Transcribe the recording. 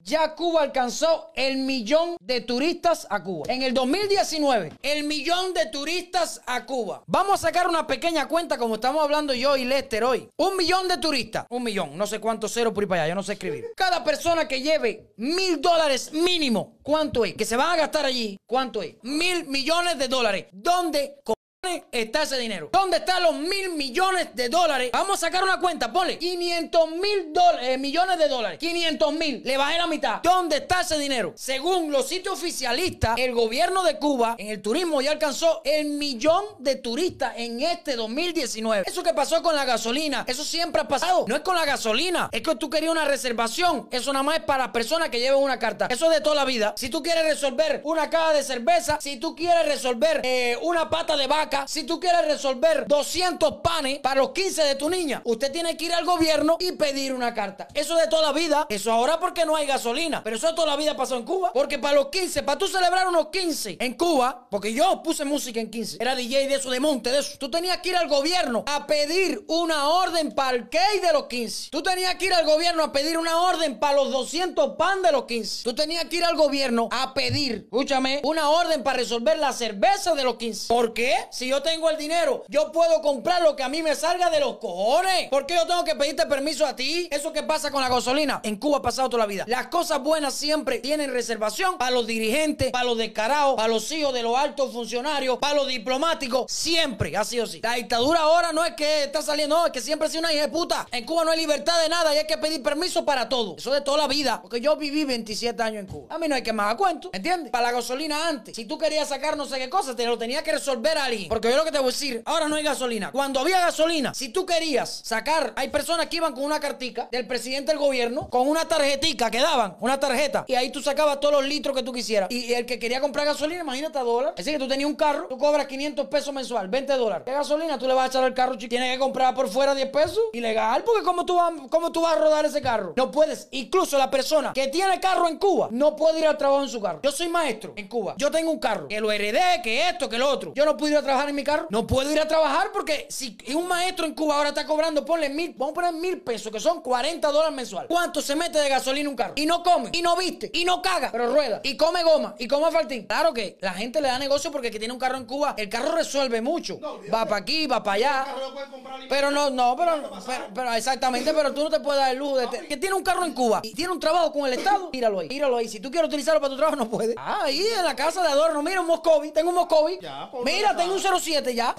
Ya Cuba alcanzó el millón de turistas a Cuba. En el 2019, el millón de turistas a Cuba. Vamos a sacar una pequeña cuenta como estamos hablando yo y Lester hoy. Un millón de turistas. Un millón. No sé cuántos ceros por ahí para allá. Yo no sé escribir. Cada persona que lleve mil dólares mínimo. ¿Cuánto es? Que se van a gastar allí. ¿Cuánto es? Mil millones de dólares. ¿Dónde? Está ese dinero? ¿Dónde están los mil millones de dólares? Vamos a sacar una cuenta, ponle 500 mil eh, millones de dólares. 500 mil, le bajé la mitad. ¿Dónde está ese dinero? Según los sitios oficialistas, el gobierno de Cuba en el turismo ya alcanzó el millón de turistas en este 2019. Eso que pasó con la gasolina, eso siempre ha pasado. No es con la gasolina, es que tú querías una reservación. Eso nada más es para personas que lleven una carta. Eso es de toda la vida. Si tú quieres resolver una caja de cerveza, si tú quieres resolver eh, una pata de vaca, si tú quieres resolver 200 panes para los 15 de tu niña, usted tiene que ir al gobierno y pedir una carta. Eso de toda la vida. Eso ahora porque no hay gasolina. Pero eso de toda la vida pasó en Cuba. Porque para los 15, para tú celebrar unos 15 en Cuba, porque yo puse música en 15, era DJ de eso, de monte, de eso. Tú tenías que ir al gobierno a pedir una orden para el cake de los 15. Tú tenías que ir al gobierno a pedir una orden para los 200 pan de los 15. Tú tenías que ir al gobierno a pedir, escúchame, una orden para resolver la cerveza de los 15. ¿Por qué? Si yo tengo el dinero, yo puedo comprar lo que a mí me salga de los cojones. ¿Por qué yo tengo que pedirte permiso a ti? Eso que pasa con la gasolina. En Cuba ha pasado toda la vida. Las cosas buenas siempre tienen reservación para los dirigentes, para los descarados, para los hijos de los altos funcionarios, para los diplomáticos. Siempre ha sido así. La dictadura ahora no es que está saliendo, no, es que siempre ha sido una hija de puta. En Cuba no hay libertad de nada y hay que pedir permiso para todo. Eso de toda la vida. Porque yo viví 27 años en Cuba. A mí no hay que más a cuento. ¿Entiendes? Para la gasolina antes. Si tú querías sacar no sé qué cosa, te lo tenía que resolver alguien. Porque yo lo que te voy a decir, ahora no hay gasolina. Cuando había gasolina, si tú querías sacar, hay personas que iban con una cartica del presidente del gobierno, con una tarjetica que daban, una tarjeta, y ahí tú sacabas todos los litros que tú quisieras. Y el que quería comprar gasolina, imagínate a dólar. Es decir, que tú tenías un carro, tú cobras 500 pesos mensual, 20 dólares. ¿Qué gasolina tú le vas a echar al carro? Tienes que comprar por fuera 10 pesos. Ilegal, porque ¿cómo tú, vas, ¿cómo tú vas a rodar ese carro? No puedes. Incluso la persona que tiene carro en Cuba no puede ir al trabajo en su carro. Yo soy maestro en Cuba. Yo tengo un carro. Que lo heredé, que esto, que lo otro. Yo no puedo ir a trabajar en mi carro. No puedo ir a trabajar porque si un maestro en Cuba ahora está cobrando, ponle mil, vamos a poner mil pesos, que son 40 dólares mensual. ¿Cuánto se mete de gasolina un carro? Y no come, y no viste, y no caga, pero rueda, y come goma, y come faltín. Claro que la gente le da negocio porque que tiene un carro en Cuba, el carro resuelve mucho. va para aquí, va para allá. Pero no, no, pero, pero, exactamente, pero tú no te puedes dar el lujo de... que tiene un carro en Cuba y tiene un trabajo con el Estado, míralo ahí, míralo ahí. Si tú quieres utilizarlo para tu trabajo, no puedes. Ah, ahí en la casa de adorno, mira un Moscovi, tengo un Moscovi. Mira, tengo un 07 ya.